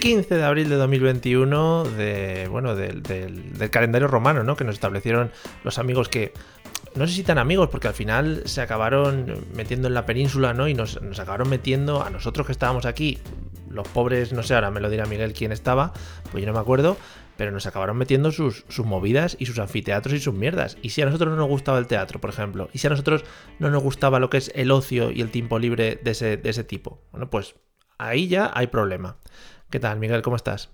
15 de abril de 2021 de, bueno, del, del- del calendario romano, ¿no? Que nos establecieron los amigos que, no sé si tan amigos, porque al final se acabaron metiendo en la península, ¿no? Y nos, nos acabaron metiendo a nosotros que estábamos aquí, los pobres, no sé, ahora me lo dirá Miguel quién estaba, pues yo no me acuerdo, pero nos acabaron metiendo sus, sus movidas y sus anfiteatros y sus mierdas. Y si a nosotros no nos gustaba el teatro, por ejemplo, y si a nosotros no nos gustaba lo que es el ocio y el tiempo libre de ese, de ese tipo, bueno, pues ahí ya hay problema. ¿Qué tal, Miguel? ¿Cómo estás?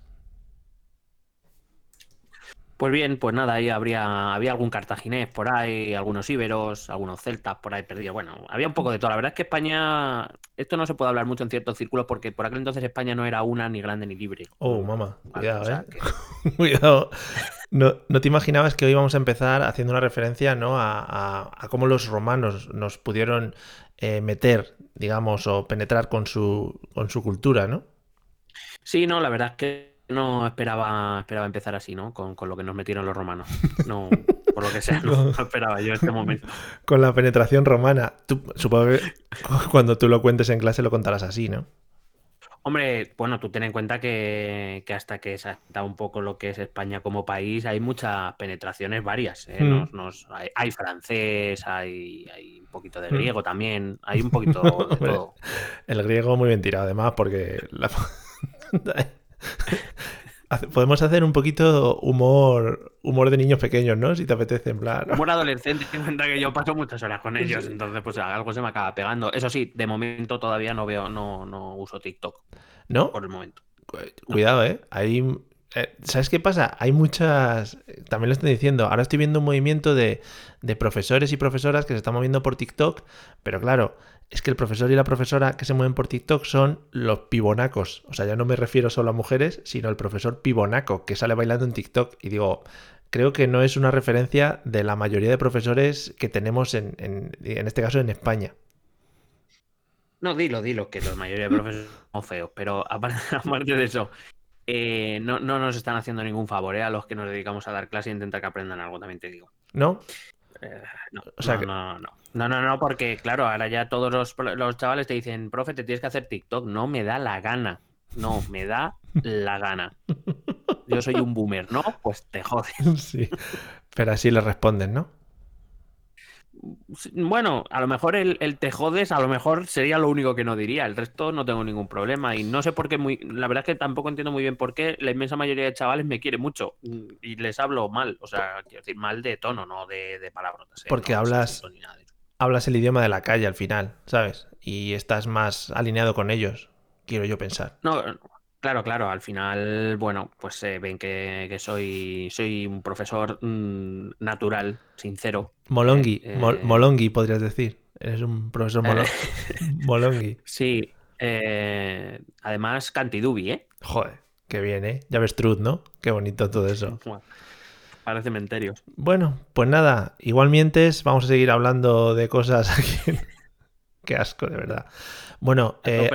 Pues bien, pues nada, ahí habría, había algún cartaginés por ahí, algunos íberos, algunos celtas por ahí perdidos. Bueno, había un poco de todo. La verdad es que España, esto no se puede hablar mucho en ciertos círculos porque por aquel entonces España no era una ni grande ni libre. Oh, mamá, cuidado, o sea eh. que- Cuidado. No, no te imaginabas que hoy íbamos a empezar haciendo una referencia ¿no? a, a- a cómo los romanos nos pudieron eh, meter, digamos, o penetrar con su, con su cultura, ¿no? Sí, no, la verdad es que no esperaba, esperaba empezar así, ¿no? Con, con lo que nos metieron los romanos. No, por lo que sea, no, no esperaba yo este momento. Con la penetración romana. Tú- supongo que cuando tú lo cuentes en clase lo contarás así, ¿no? Hombre, bueno, tú ten en cuenta que, que hasta que se ha un poco lo que es España como país, hay muchas penetraciones varias. ¿eh? Mm. Nos- nos- hay, hay francés, hay, hay un poquito de Mm. griego también, hay un poquito de todo. El griego muy bien tirado, además, porque la- Podemos hacer un poquito humor, humor de niños pequeños, ¿no? Si te apetece, en plan. Era adolescente, cuenta que yo paso muchas horas con ellos, entonces pues algo se me acaba pegando. Eso sí, de momento todavía no veo, no, no uso TikTok ¿No? por el momento. Cuidado, ¿eh? Hay, eh, ¿Sabes qué pasa? Hay muchas... También lo estoy diciendo. Ahora estoy viendo un movimiento de, de profesores y profesoras que se están moviendo por TikTok. Pero claro, es que el profesor y la profesora que se mueven por TikTok son los pibonacos. O sea, ya no me refiero solo a mujeres, sino al profesor pibonaco que sale bailando en TikTok. Y digo, creo que no es una referencia de la mayoría de profesores que tenemos en, en, en este caso en España. No, dilo, dilo, que la mayoría de profesores son feos, pero aparte, aparte de eso, eh, no, no nos están haciendo ningún favor ¿eh? a los que nos dedicamos a dar clase e intentar que aprendan algo, también te digo. ¿No? Eh, no, O sea no, que- no, no, no, no, no, porque claro, ahora ya todos los, los chavales te dicen, profe, te tienes que hacer TikTok. No me da la gana. No, me da la gana. Yo soy un boomer, ¿no? Pues te jodes. Sí. Pero así le responden, ¿no? Bueno, a lo mejor el, el te jodes, a lo mejor sería lo único que no diría. El resto no tengo ningún problema. Y no sé por qué, muy, la verdad es que tampoco entiendo muy bien por qué la inmensa mayoría de chavales me quiere mucho. Y les hablo mal. O sea, quiero decir, mal de tono, no de, de palabrotas. ¿eh? Porque No hablas- nada de hablas el idioma de la calle al final, ¿sabes? Y estás más alineado con ellos, quiero yo pensar. No, claro, claro. Al final, bueno, pues eh, ven que, que soy, soy un profesor mm, natural, sincero. Molongi, Eh, mol- eh, molongi podrías decir. Eres un profesor molo- molongi. Sí. eh, además, cantidubi, ¿eh? Joder, qué bien, ¿eh? Ya ves Truth, ¿no? Qué bonito todo eso. Parece cementerio. Bueno, pues nada, igual mientes, vamos a seguir hablando de cosas aquí. Qué asco, de verdad. Bueno, eh,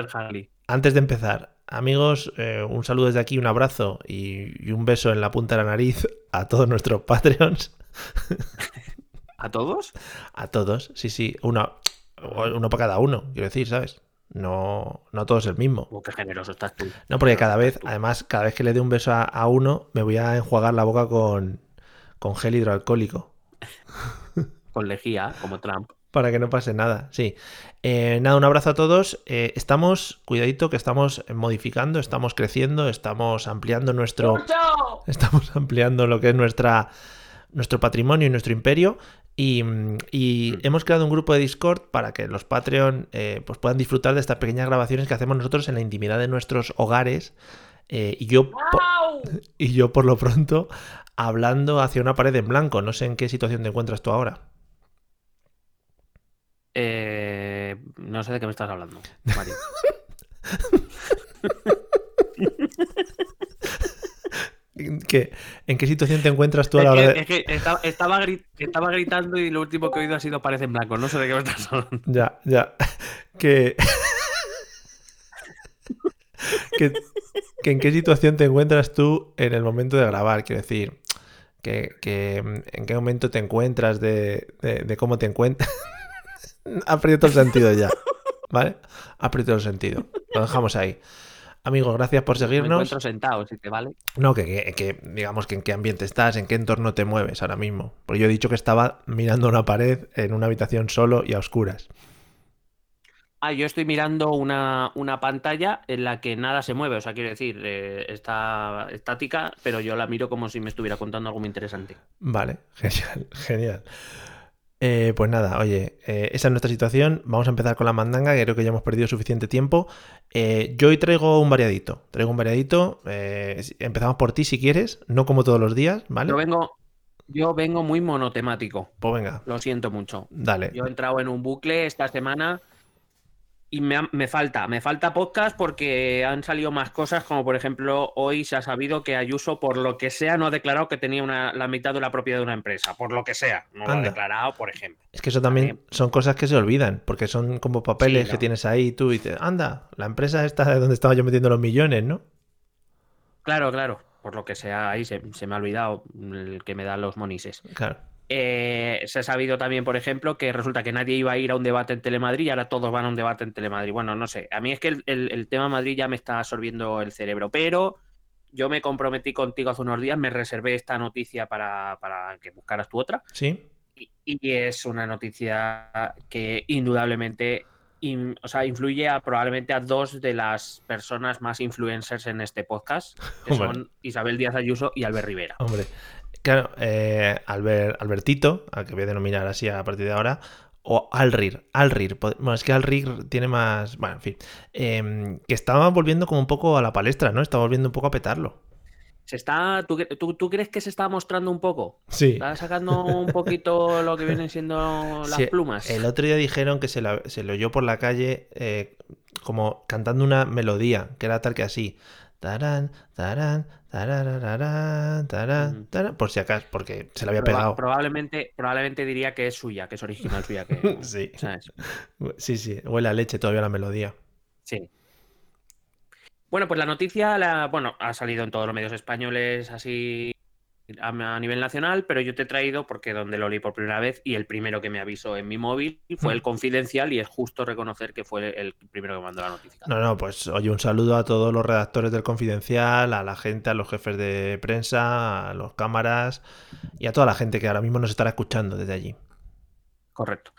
antes de empezar, amigos, eh, un saludo desde aquí, un abrazo y, y un beso en la punta de la nariz a todos nuestros Patreons. ¿A todos? A todos, sí, sí. Uno, uno para cada uno, quiero decir, ¿sabes? No, no todos el mismo. Oh, qué generoso estás tú. No, porque cada vez, además, cada vez que le dé un beso a, a uno, me voy a enjuagar la boca con, con gel hidroalcohólico. Con lejía, como Trump. Para que no pase nada, sí. Eh, nada, un abrazo a todos. Eh, estamos, cuidadito, que estamos modificando, estamos creciendo, estamos ampliando nuestro. Estamos ampliando lo que es nuestra, nuestro patrimonio y nuestro imperio. Y, mm, y hemos creado un grupo de Discord para que los Patreon eh, pues puedan disfrutar de estas pequeñas grabaciones que hacemos nosotros en la intimidad de nuestros hogares. Eh, y, yo, y yo, por lo pronto, hablando hacia una pared en blanco. No sé en qué situación te encuentras tú ahora. Eh, no sé de qué me estás hablando, Mario. ¿Qué- ¿En qué situación te encuentras tú a la hora de... es que estaba, estaba gri- estaba gritando y lo último que he oído ha sido parece en blanco. No sé de qué me estás hablando. Ya, ya. Que... que... que en qué situación te encuentras tú en el momento de grabar. Quiero decir, que, que, en qué momento te encuentras de, de- de cómo te encuentras. Todo el sentido ya. ¿Vale? Todo el sentido. Lo dejamos ahí. Amigos, gracias por Me seguirnos. encuentro sentado, si te vale. No, que, que- que, digamos que en qué ambiente estás, en qué entorno te mueves ahora mismo. Porque yo he dicho que estaba mirando una pared en una habitación solo y a oscuras. Ah, yo estoy mirando una, una pantalla en la que nada se mueve. O sea, quiero decir, eh, está estática, pero yo la miro como si me estuviera contando algo muy interesante. Vale, genial, genial. Eh, pues nada, oye, eh, esa es nuestra situación. Vamos a empezar con la mandanga, que creo que ya hemos perdido suficiente tiempo. Eh, yo hoy traigo un variadito. Traigo un variadito. eh, empezamos por ti si quieres, no como todos los días, ¿vale? Yo vengo, yo vengo muy monotemático. Pues venga, Lo siento mucho. dale. Yo he entrado en un bucle esta semana y me, me falta, me falta podcast porque han salido más cosas, como por ejemplo, hoy se ha sabido que Ayuso, por lo que sea, no ha declarado que tenía una, la mitad de la propiedad de una empresa. Por lo que sea, no lo ha Anda. declarado, por ejemplo. Es que eso también son cosas que se olvidan, porque son como papeles Sí, que tienes ahí y tú dices, anda, la empresa esta de donde estaba yo metiendo los millones, ¿no? Claro, claro. Por lo que sea, ahí se, se me ha olvidado el que me da los monises. Claro. Eh, se ha sabido también, por ejemplo, que resulta que nadie iba a ir a un debate en Telemadrid y ahora todos van a un debate en Telemadrid. Bueno, no sé. A mí es que el, el- el tema Madrid ya me está absorbiendo el cerebro, pero yo me comprometí contigo hace unos días, me reservé esta noticia para, para que buscaras tu otra. ¿Sí? Y, y es una noticia que indudablemente in- o sea, influye a, probablemente a dos de las personas más influencers en este podcast, que Hombre. son Isabel Díaz Ayuso y Albert Rivera. Hombre, claro, eh, Albert- Albertito, al que voy a denominar así a partir de ahora, o Alrir, Alrir, bueno, es que Alrir tiene más, bueno, en fin, em, que estaba volviendo como un poco a la palestra, ¿no? Está volviendo un poco a petarlo. Se está, ¿tú, tú- tú crees que se está mostrando un poco? Sí. ¿Está sacando un poquito lo que vienen siendo las Sí, plumas? El otro día dijeron que se, la- se le oyó por la calle eh, como cantando una melodía, que era tal que así. Tarán, tarán, por si acaso, porque se le había Proba- pegado. probablemente, probablemente diría que es suya, que es original suya. Que, Sí. ¿sabes? Sí, sí, huele a leche todavía la melodía. Sí. Bueno, pues la noticia, la, bueno, ha salido en todos los medios españoles así a, nivel nacional, pero yo te he traído porque donde lo leí por primera vez y el primero que me avisó en mi móvil fue Mm. el confidencial y es justo reconocer que fue el primero que mandó la notificación. No, no, pues oye, un saludo a todos los redactores del Confidencial, a la gente, a los jefes de prensa, a los cámaras y a toda la gente que ahora mismo nos estará escuchando desde allí. Correcto.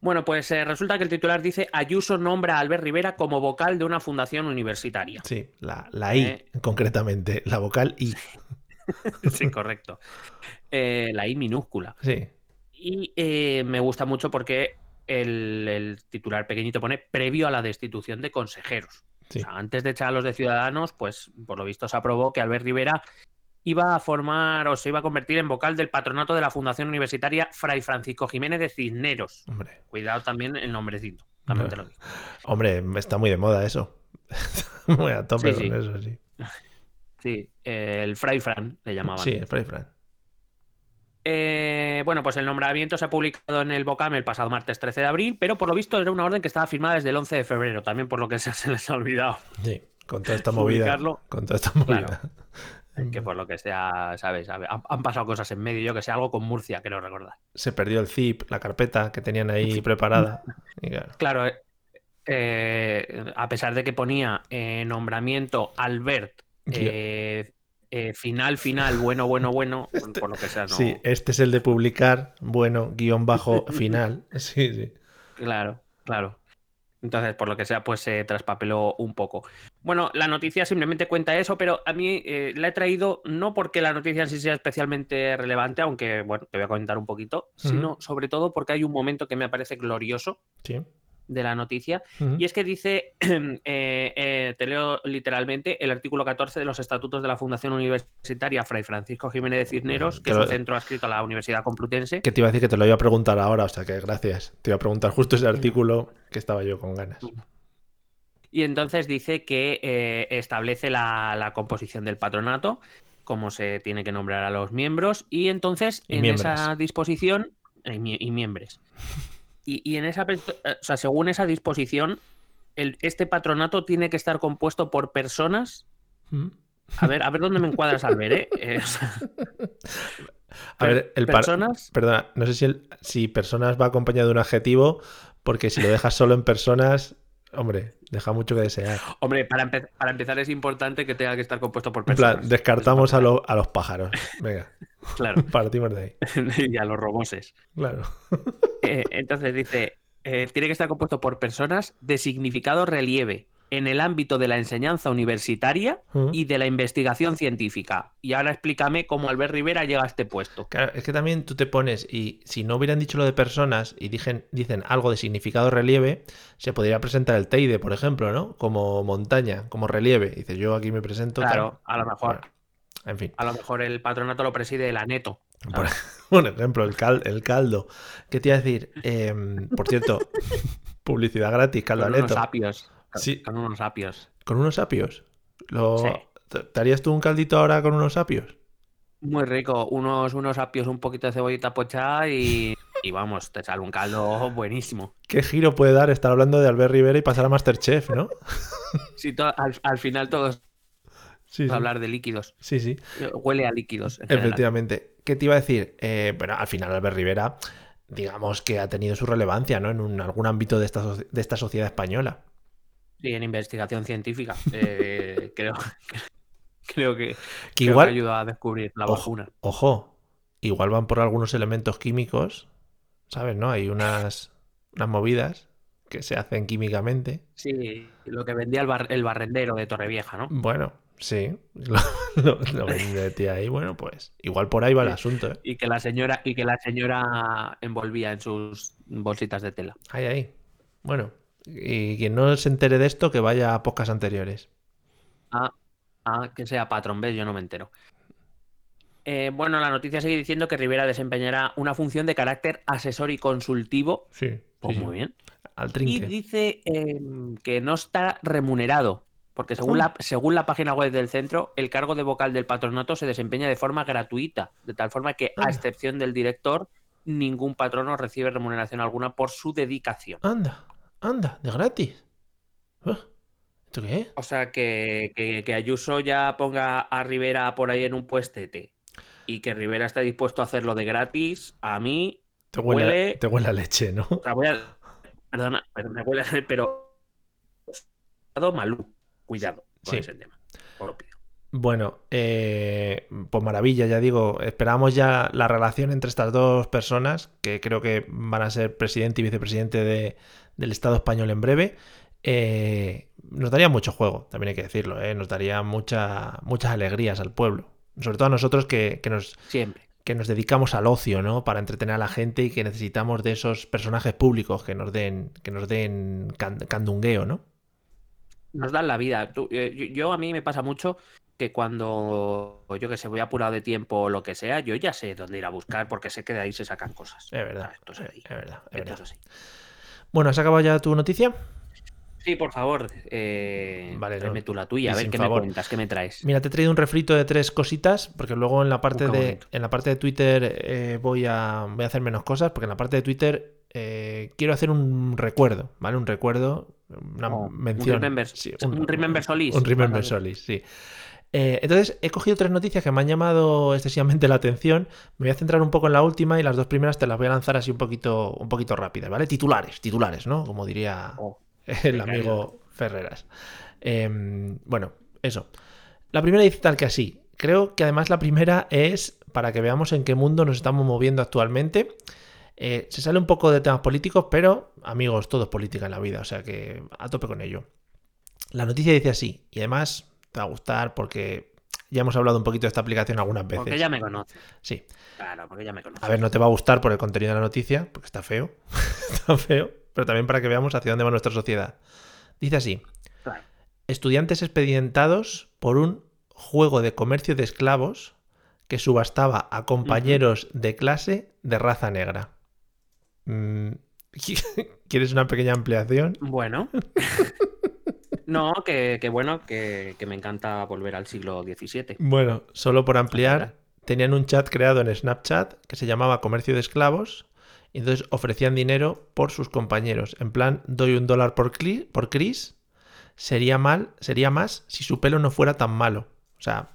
Bueno, pues eh, resulta que el titular dice Ayuso nombra a Albert Rivera como vocal de una fundación universitaria. Sí, la, la I, Eh. concretamente, la vocal I. sí, correcto. Eh, la I minúscula. Sí, Y eh, me gusta mucho porque el, el titular pequeñito pone previo a la destitución de consejeros. sí. O sea, antes de echar a los de Ciudadanos, pues por lo visto se aprobó que Albert Rivera iba a formar o se iba a convertir en vocal del patronato de la Fundación Universitaria Fray Francisco Jiménez de Cisneros. Hombre, Cuidado también el nombrecito. También te lo digo. hombre, está muy de moda eso. muy a tope Sí, sí. con eso, sí. Sí, eh, el Fray Fran le llamaban. Sí, Fray Fran. Eh, bueno, pues el nombramiento se ha publicado en el BOCAM el pasado martes 13 de abril, pero por lo visto era una orden que estaba firmada desde el 11 de febrero, también por lo que se, se les ha olvidado. Sí, con toda esta movida. Con toda esta movida. Que por lo que sea, ¿sabes? Han, han pasado cosas en medio, yo que sé, algo con Murcia, quiero recordar. Se perdió el zip, la carpeta que tenían ahí preparada. Y claro, Claro, eh, eh, a pesar de que ponía eh, nombramiento Albert, eh, eh, final, final, bueno, bueno, bueno, por lo que sea, no. Sí, este es el de publicar, bueno, guion bajo final. Sí, sí. Claro, claro. Entonces, por lo que sea, pues se traspapeló un poco. Bueno, la noticia simplemente cuenta eso, pero a mí eh, la he traído no porque la noticia en sí sea especialmente relevante, aunque, bueno, te voy a comentar un poquito, sino sobre todo porque hay un momento que me parece glorioso Sí. De la noticia. Y es que dice, eh, eh, te leo literalmente, el artículo 14 de los estatutos de la Fundación Universitaria Fray Francisco Jiménez de Cisneros, que es Pero- un centro adscrito a la Universidad Complutense. Que te iba a decir que te lo iba a preguntar ahora, o sea que gracias. Te iba a preguntar justo ese artículo que estaba yo con ganas. Y entonces dice que eh, establece la, la composición del patronato, cómo se tiene que nombrar a los miembros, y entonces Y en miembros. esa disposición, y, mie- y miembros. Y, y en esa, eh, o sea, según esa disposición, el- este patronato tiene que estar compuesto por personas. Mm. A ver, a ver dónde me encuadras, Albert, ¿eh? Eh, o sea, A ver, el par- personas. Perdona, no sé si, el- si personas va acompañado de un adjetivo, porque si lo dejas solo en personas, hombre, deja mucho que desear. Hombre, para, empe- para empezar es importante que tenga que estar compuesto por En personas. plan, descartamos a, lo- a los pájaros. Venga, Claro, partimos de ahí. y a los roboses. Claro. Eh, entonces dice, eh, tiene que estar compuesto por personas de significado relieve en el ámbito de la enseñanza universitaria y de la investigación científica. Y ahora explícame cómo Albert Rivera llega a este puesto. Claro, es que también tú te pones, y si no hubieran dicho lo de personas y dicen, dicen algo de significado relieve, se podría presentar el Teide, por ejemplo, ¿no? Como montaña, como relieve. Dices, yo aquí me presento. tal. Claro, a lo mejor, Bueno, en fin. a lo mejor el patronato lo preside el aneto. Por, ¿sabes? por ejemplo, el, cal- el caldo. ¿Qué te iba a decir? Em, por cierto, publicidad gratis, caldo Con unos apios. Sí. Con unos apios. ¿Con unos apios? Lo... Sí. ¿Te harías tú un caldito ahora con unos apios? Muy rico. Unos, unos apios, un poquito de cebollita pochada y, y vamos, te sale un caldo buenísimo. ¿Qué giro puede dar estar hablando de Albert Rivera y pasar a Masterchef, no? To- al, al final todos Sí, sí. hablar de líquidos. Sí, sí. Huele a líquidos. en general. Efectivamente. ¿Qué te iba a decir? Eh, bueno, al final Albert Rivera, digamos que ha tenido su relevancia, ¿no? En un- algún ámbito de esta, de esta sociedad española. Sí, en investigación científica. Eh, creo, creo que, Que creo igual, que ayuda a descubrir la Ojo. vacuna. ojo, igual van por algunos elementos químicos, ¿sabes? ¿No? Hay unas, unas movidas que se hacen químicamente. Sí, lo que vendía el, bar- el barrendero de Torrevieja, ¿no? Bueno, sí, lo, lo, lo metí ahí. Bueno, pues igual por ahí va el Sí. asunto, ¿eh? Y que la señora, y que la señora envolvía en sus bolsitas de tela. Ahí, ahí. Bueno, y quien no se entere de esto, que vaya a podcast anteriores. Ah, ah, que sea patrón, ¿ves? Yo no me entero. Eh, bueno, la noticia sigue diciendo que Rivera desempeñará una función de carácter asesor y consultivo. Sí, Pues sí, sí. muy bien. Al Y dice em, que no está remunerado, porque según Ah. la, según la página web del centro, el cargo de vocal del patronato se desempeña de forma gratuita, de tal forma que, a Anda. excepción del director, ningún patrono recibe remuneración alguna por su dedicación. Anda, anda, de gratis. Ah, ¿Esto qué es? O sea, que, que- que Ayuso ya ponga a Rivera por ahí en un puestete y que Rivera esté dispuesto a hacerlo de gratis, a mí, Te huele, Huele- te huele a leche, ¿no? o sea, voy a- perdona, pero me huele, a- pero cuidado, Malú, cuidado con Sí. ese tema. Bueno, eh, pues maravilla, ya digo, esperamos ya la relación entre estas dos personas, que creo que van a ser presidente y vicepresidente de- del Estado español en breve. Eh, nos daría mucho juego, también hay que decirlo, ¿eh? nos daría mucha, muchas alegrías al pueblo, sobre todo a nosotros que, que nos, Siempre. Que nos dedicamos al ocio, ¿no? Para entretener a la gente y que necesitamos de esos personajes públicos que nos den, que nos den can- candungueo, ¿no? Nos dan la vida. Tú- eh, yo, yo a mí me pasa mucho que cuando yo que sé, voy apurado de tiempo o lo que sea, yo ya sé dónde ir a buscar porque sé que de ahí se sacan cosas. Es verdad, Esto es verdad, es Esto verdad. es así. Bueno, ¿has acabado ya tu noticia? Sí, por favor, eh, Vale, tráeme no. tú la tuya, Y a ver qué favor. me cuentas, qué me traes. Mira, te he traído un refrito de tres cositas, porque luego en la parte, Uh, de, en la parte de Twitter eh, voy, a, voy a hacer menos cosas, porque en la parte de Twitter eh, quiero hacer un recuerdo, ¿vale? Un recuerdo, una Oh, un mención. remember- Sí, un remember solis. Un remember solis, sí. Eh, entonces, he cogido tres noticias que me han llamado excesivamente la atención. Me voy a centrar un poco en la última y las dos primeras te las voy a lanzar así un poquito, un poquito rápidas, ¿vale? Titulares, titulares, ¿no? Como diría Oh, el amigo Ferreras. Em, bueno, eso. La primera dice tal que así. Creo que además la primera es para que veamos en qué mundo nos estamos moviendo actualmente. Eh, se sale un poco de temas políticos, pero amigos, todo es política en la vida, o sea que a tope con ello. La noticia dice así, y además te va a gustar porque Ya hemos hablado un poquito de esta aplicación algunas veces. Porque ya me conoce. Sí. Claro, porque ya me conoce. A ver, no te va a gustar por el contenido de la noticia, porque está feo. está feo. Pero también para que veamos hacia dónde va nuestra sociedad. Dice así. Estudiantes expedientados por un juego de comercio de esclavos que subastaba a compañeros de clase de raza negra. Mm, ¿Quieres una pequeña ampliación? Bueno. no, que, que bueno, que, que me encanta volver al siglo XVII. Bueno, solo por ampliar, tenían un chat creado en Snapchat que se llamaba Comercio de Esclavos y entonces ofrecían dinero por sus compañeros. En plan, doy un dólar por, Cli- por Chris, sería mal, sería más si su pelo no fuera tan malo. O sea,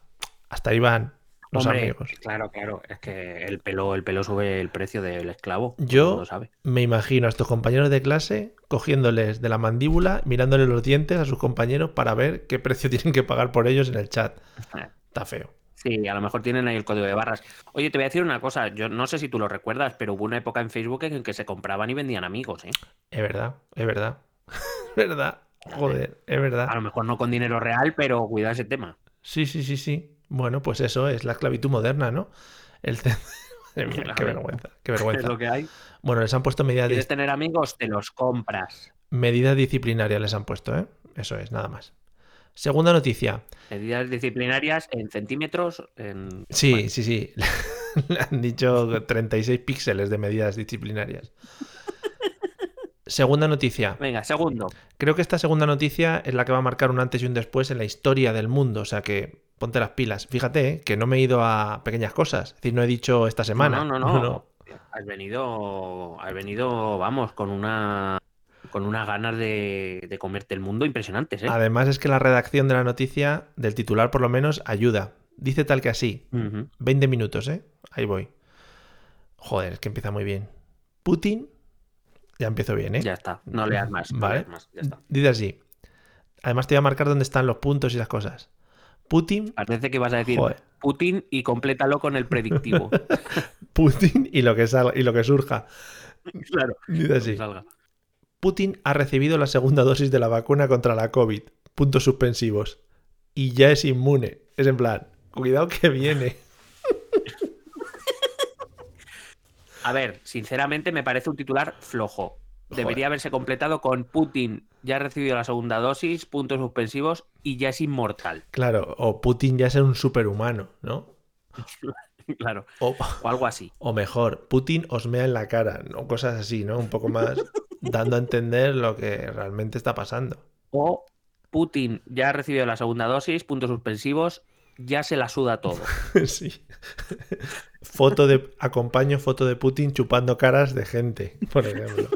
hasta ahí van los Hombre, amigos. Claro, claro. Es que el pelo, el pelo sube el precio del esclavo. Yo sabe. me imagino a estos compañeros de clase cogiéndoles de la mandíbula, mirándoles los dientes a sus compañeros para ver qué precio tienen que pagar por ellos en el chat. Está feo. Sí, a lo mejor tienen ahí el código de barras. Oye, te voy a decir una cosa. Yo no sé si tú lo recuerdas, pero hubo una época en Facebook en que se compraban y vendían amigos, ¿eh? Es verdad, es verdad. es verdad. Joder, es A verdad. lo mejor no con dinero real, pero cuidado ese tema. Sí, sí, sí, sí. Bueno, pues eso es la esclavitud moderna, ¿no? El qué vergüenza, qué Es vergüenza. lo que hay. Bueno, les han puesto medidas, ¿Quieres tener amigos? Te los compras. medidas disciplinarias, les han puesto, ¿eh? Eso es, nada más. Segunda noticia. Medidas disciplinarias en centímetros. En... Sí, Bueno, sí, sí. Le han dicho 36 píxeles de medidas disciplinarias. Segunda noticia. Venga, segundo. Creo que esta segunda noticia es la que va a marcar un antes y un después en la historia del mundo. O sea que ponte las pilas. Fíjate ¿eh? que no me he ido a pequeñas cosas. Es decir, no he dicho esta semana. No, no, no. Has venido, has venido, vamos, con una, con unas ganas de, de comerte el mundo impresionantes, ¿eh? Además es que la redacción de la noticia, del titular por lo menos, ayuda. Dice tal que así. Ujú. 20 minutos, ¿eh? Ahí voy. Joder, es que empieza muy bien. Putin. Ya empiezo bien, ¿eh? Ya está. No leas más. No Vale. leas más. Ya está. Dice así. Además te voy a marcar dónde están los puntos y las cosas. Putin, Parece que vas a decir Joder. Putin y complétalo con el predictivo. Putin y lo que salga y lo que surja. claro. Dice así. Salga. Putin ha recibido la segunda dosis de la vacuna contra la COVID. Puntos suspensivos. Y ya es inmune. Es en plan, cuidado que viene. A ver, sinceramente me parece un titular flojo. Debería haberse completado con Putin ya ha recibido la segunda dosis, puntos suspensivos y ya es inmortal. Claro, o Putin ya es un superhumano, ¿no? claro. O, O algo así. o mejor, Putin os mea en la cara, ¿no? Cosas así, ¿no? Un poco más dando a entender lo que realmente está pasando. O Putin ya ha recibido la segunda dosis, puntos suspensivos, ya se la suda todo. Sí. Foto de. Acompaño foto de Putin chupando caras de gente, por ejemplo.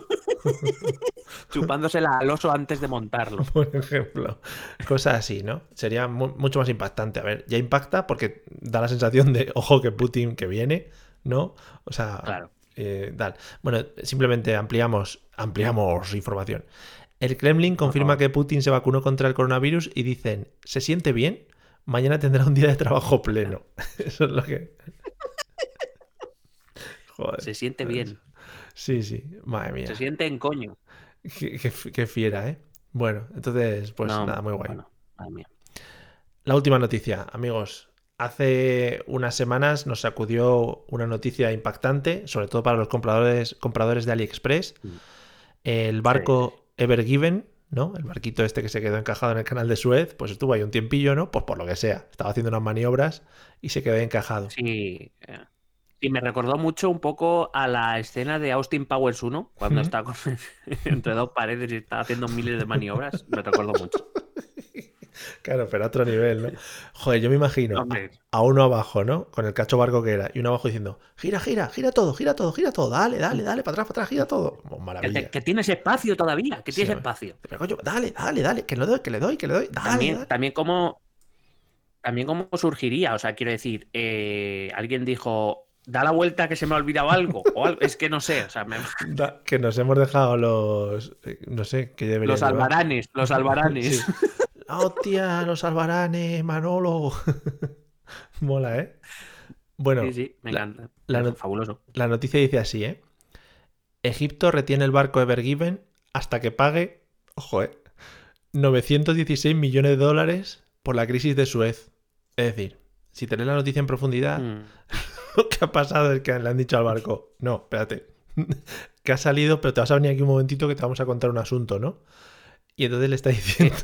Chupándosela al oso antes de montarlo. Por ejemplo. Cosas así, ¿no? Sería mu- mucho más impactante. A ver, ya impacta porque da la sensación de, ojo, que Putin que viene, ¿no? O sea, Claro. Eh, tal. Bueno, simplemente ampliamos, ampliamos información. El Kremlin confirma que Putin se vacunó contra el coronavirus y dicen, ¿se siente bien? Mañana tendrá un día de trabajo pleno. Eso es lo que... Joder. Se siente bien. Sí, sí. Madre mía. Se siente en coño. Qué, qué- qué fiera, ¿eh? Bueno, entonces, pues No, nada, muy guay. bueno, madre mía. La última noticia, amigos. Hace unas semanas nos sacudió una noticia impactante, sobre todo para los compradores, compradores de AliExpress. Mm. El barco Ever Given, ¿no? El barquito este que se quedó encajado en el canal de Suez, pues estuvo ahí un tiempillo, ¿no? Pues por lo que sea. Estaba haciendo unas maniobras y se quedó ahí encajado. Sí. eh, Y me recordó mucho un poco a la escena de Austin Powers 1, cuando está con- entre dos paredes y está haciendo miles de maniobras. Me recordó mucho. Claro, pero a otro nivel, ¿no? Joder, yo me imagino a uno abajo, ¿no? Con el cacho barco que era, y uno abajo diciendo, gira, gira, gira todo, gira todo, gira todo, dale, dale, dale, para atrás, para atrás, gira todo. Oh, Que, maravilla. te- que tienes espacio todavía, que Sí, tienes hombre. espacio. Pero coño, dale, dale, dale, que le doy, que le doy, que le doy, dale. También, dale. también cómo también cómo surgiría, o sea, quiero decir, eh, alguien dijo, da la vuelta que se me ha olvidado algo, o algo, es que no sé, o sea, me- Da- que nos hemos dejado los, eh, no sé, que debería los albaranes, los albaranes. Hostia, los albaranes, Manolo. Mola, ¿eh? Bueno, Sí, sí, me encanta. la fabuloso. la noticia dice así, ¿eh? Egipto retiene el barco Ever Given hasta que pague, ojo, ¿eh? 916 millones de dólares por la crisis de Suez. Es decir, Si te lees la noticia en profundidad, Mm. lo que ha pasado es que le han dicho al barco, no, espérate, que has salido, pero te vas a venir aquí un momentito que te vamos a contar un asunto, ¿no? Y entonces le está diciendo...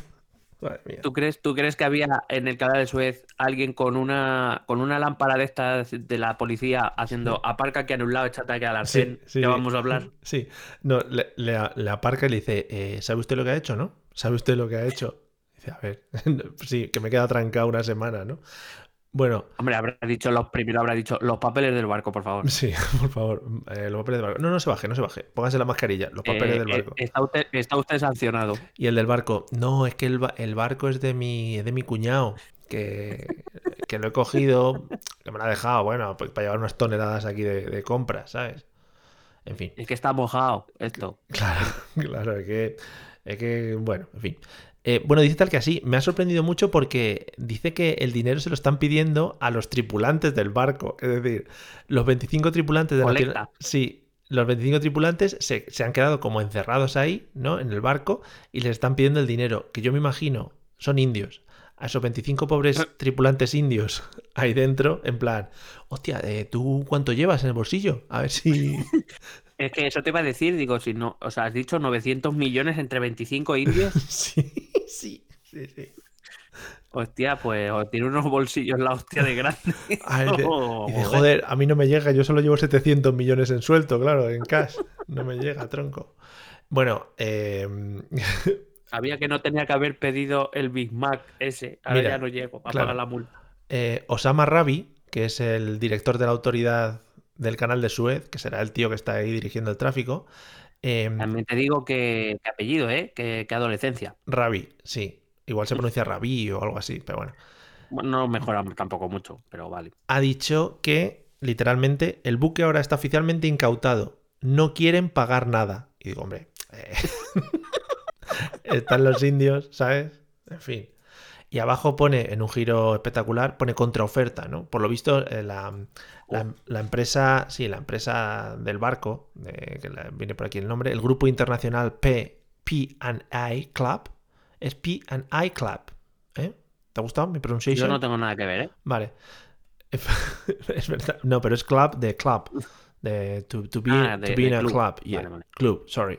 Madre mía. ¿Tú crees, ¿Tú crees que había en el canal de Suez alguien con una con una lámpara de estas de la policía haciendo aparca que anulado, échate aquí al arcén, Sí, sí, que vamos a hablar? Sí, no, le, le- le aparca y le dice, eh, ¿sabe usted lo que ha hecho, no? ¿Sabe usted lo que ha hecho? Dice, a ver, sí, que me he quedado trancado una semana, ¿no? Bueno, Hombre, habrá dicho los primero habrá dicho los papeles del barco, por favor. sí, por favor, eh, los papeles del barco. No, no se baje, no se baje. Póngase la mascarilla, los papeles Eh, del eh, barco. está, usted, está usted sancionado. Y el del barco, no, es que el, ba- el barco es de mi, es de mi cuñado, que, que lo he cogido, que me lo ha dejado, bueno, pues para llevar unas toneladas aquí de, de compras, ¿sabes? En fin. Es que está mojado esto. Claro, claro, es que, es que, bueno, en fin. Eh, bueno, dice tal que así, me ha sorprendido mucho porque dice que el dinero se lo están pidiendo a los tripulantes del barco. Es decir, los 25 tripulantes de la Colecta. Sí, los 25 tripulantes se, se han quedado como encerrados ahí, ¿no? En el barco y les están pidiendo el dinero, que yo me imagino son indios. A esos 25 pobres tripulantes indios ahí dentro, en plan, hostia, eh, ¿tú cuánto llevas en el bolsillo? A ver si... Es que eso te iba a decir, digo, si no, o sea, has dicho 900 millones entre 25 indios. sí, sí, sí, sí. Hostia, pues o tiene unos bolsillos la hostia de grande. Ah, dice, Oh, dice, joder. joder, a mí no me llega, yo solo llevo 700 millones en suelto, claro, en cash. No me llega, tronco. Bueno, eh, Sabía que no tenía que haber pedido el Big Mac ese. Ahora Mira, ya no llego a claro. pagar la multa. eh, Osama Rabi, que es el director de la autoridad del canal de Suez, que será el tío que está ahí dirigiendo el tráfico. Eh, También te digo que, que apellido, ¿eh? Que, que adolescencia. Rabi, sí. Igual se pronuncia Rabi o algo así, pero bueno. Bueno, no mejora tampoco mucho, pero vale. Ha dicho que, literalmente, el buque ahora está oficialmente incautado. No quieren pagar nada. Y digo, hombre, eh, están los indios, ¿sabes? En fin. Y abajo pone, en un giro espectacular, pone contraoferta, ¿no? Por lo visto, eh, la, la- la empresa, sí, la empresa del barco, eh, que la- viene por aquí el nombre, el grupo internacional P, P&I Club, es P&I Club, ¿eh? ¿Te ha gustado mi Yo pronunciation? no tengo nada que ver, ¿eh? Vale. es verdad. No, pero es club de club. De to, to be, Ah, to be in a club. club. Yeah. Vale, vale. Club, sorry.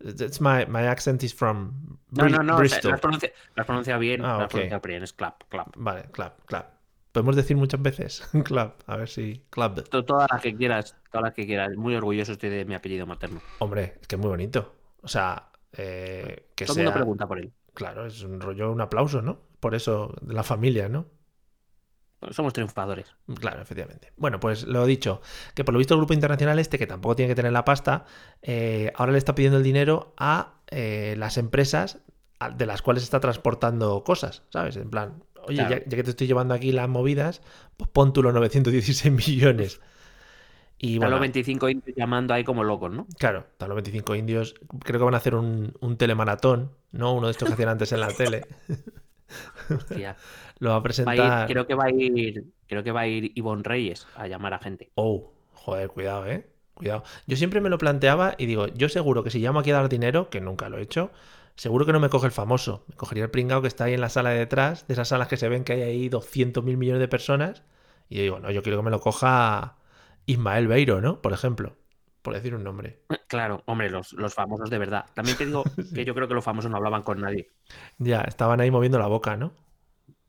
That's my, my accent is from No, Bri- no, no. Bristol. Pronunciado lo has pronunciado bien. Ah, lo has ok. pronunciado bien. Es clap, clap. Vale, club, club. Podemos decir muchas veces club. A ver si club. To- Todas las que quieras, todas las que quieras. Muy orgulloso estoy de mi apellido materno. Hombre, es que es muy bonito. O sea, eh, que Todo el mundo sea. pregunta por él. Claro, es un rollo, un aplauso, ¿no? Por eso, de la familia, ¿no? Somos triunfadores. Claro, efectivamente. Bueno, pues lo dicho, que por lo visto el grupo internacional este, que tampoco tiene que tener la pasta, eh, ahora le está pidiendo el dinero a eh, las empresas de las cuales está transportando cosas, ¿sabes? En plan, oye, Claro. ya, ya que te estoy llevando aquí las movidas, pues pon tú los 916 millones. Y Están bueno, los 25 indios llamando ahí como locos, ¿no? claro, están los 25 indios, creo que van a hacer un, un telemaratón, ¿no? Uno de estos que hacían antes en la tele. Hostia. Lo va a Va a ir- presentar... creo que va a ir, creo que va a ir Ivonne Reyes a llamar a gente. Oh, joder, cuidado, eh. Cuidado. Yo siempre me lo planteaba y digo, yo seguro que si llamo aquí a dar dinero, que nunca lo he hecho, seguro que no me coge el famoso. Me cogería el pringao que está ahí en la sala de detrás, de esas salas que se ven que hay ahí 200 mil millones de personas. Y yo digo, no, yo quiero que me lo coja Ismael Beiro, ¿no? Por ejemplo. Por decir un nombre. Claro, hombre, los, los famosos de verdad. También te digo que yo creo que los famosos no hablaban con nadie. Ya, estaban ahí moviendo la boca, ¿no?